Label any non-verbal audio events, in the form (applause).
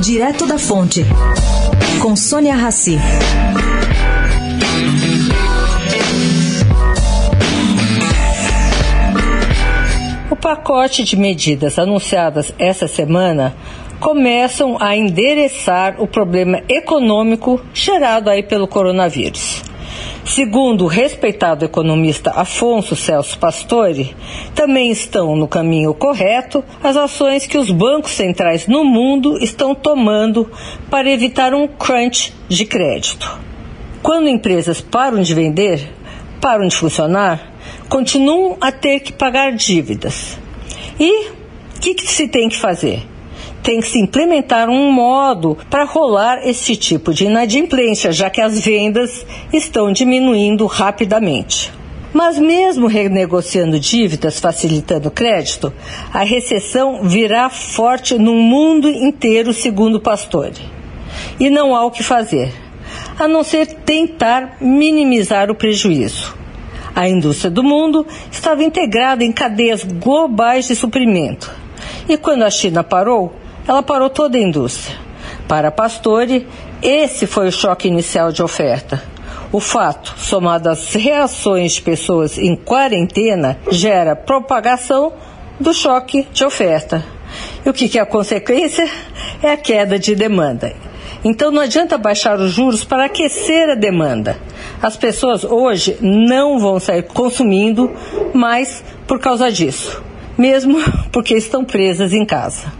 Direto da Fonte, com Sônia Rassi. O pacote de medidas anunciadas essa semana começam a endereçar o problema econômico gerado aí pelo coronavírus. Segundo o respeitado economista Afonso Celso Pastore, também estão no caminho correto as ações que os bancos centrais no mundo estão tomando para evitar um crunch de crédito. Quando empresas param de vender, param de funcionar, continuam a ter que pagar dívidas. E o que, que se tem que fazer? Tem que se implementar um modo para rolar esse tipo de inadimplência, já que as vendas estão diminuindo rapidamente. Mas mesmo renegociando dívidas, facilitando crédito, a recessão virá forte no mundo inteiro, segundo Pastore. E não há o que fazer, a não ser tentar minimizar o prejuízo. A indústria do mundo estava integrada em cadeias globais de suprimento. E quando a China parou, ela parou toda a indústria. Para Pastore, esse foi o choque inicial de oferta. O fato, somado às reações de pessoas em quarentena, gera propagação do choque de oferta. E o que, que é a consequência? É a queda de demanda. Então não adianta baixar os juros para aquecer a demanda. As pessoas hoje não vão sair consumindo mais por causa disso, mesmo (laughs) porque estão presas em casa.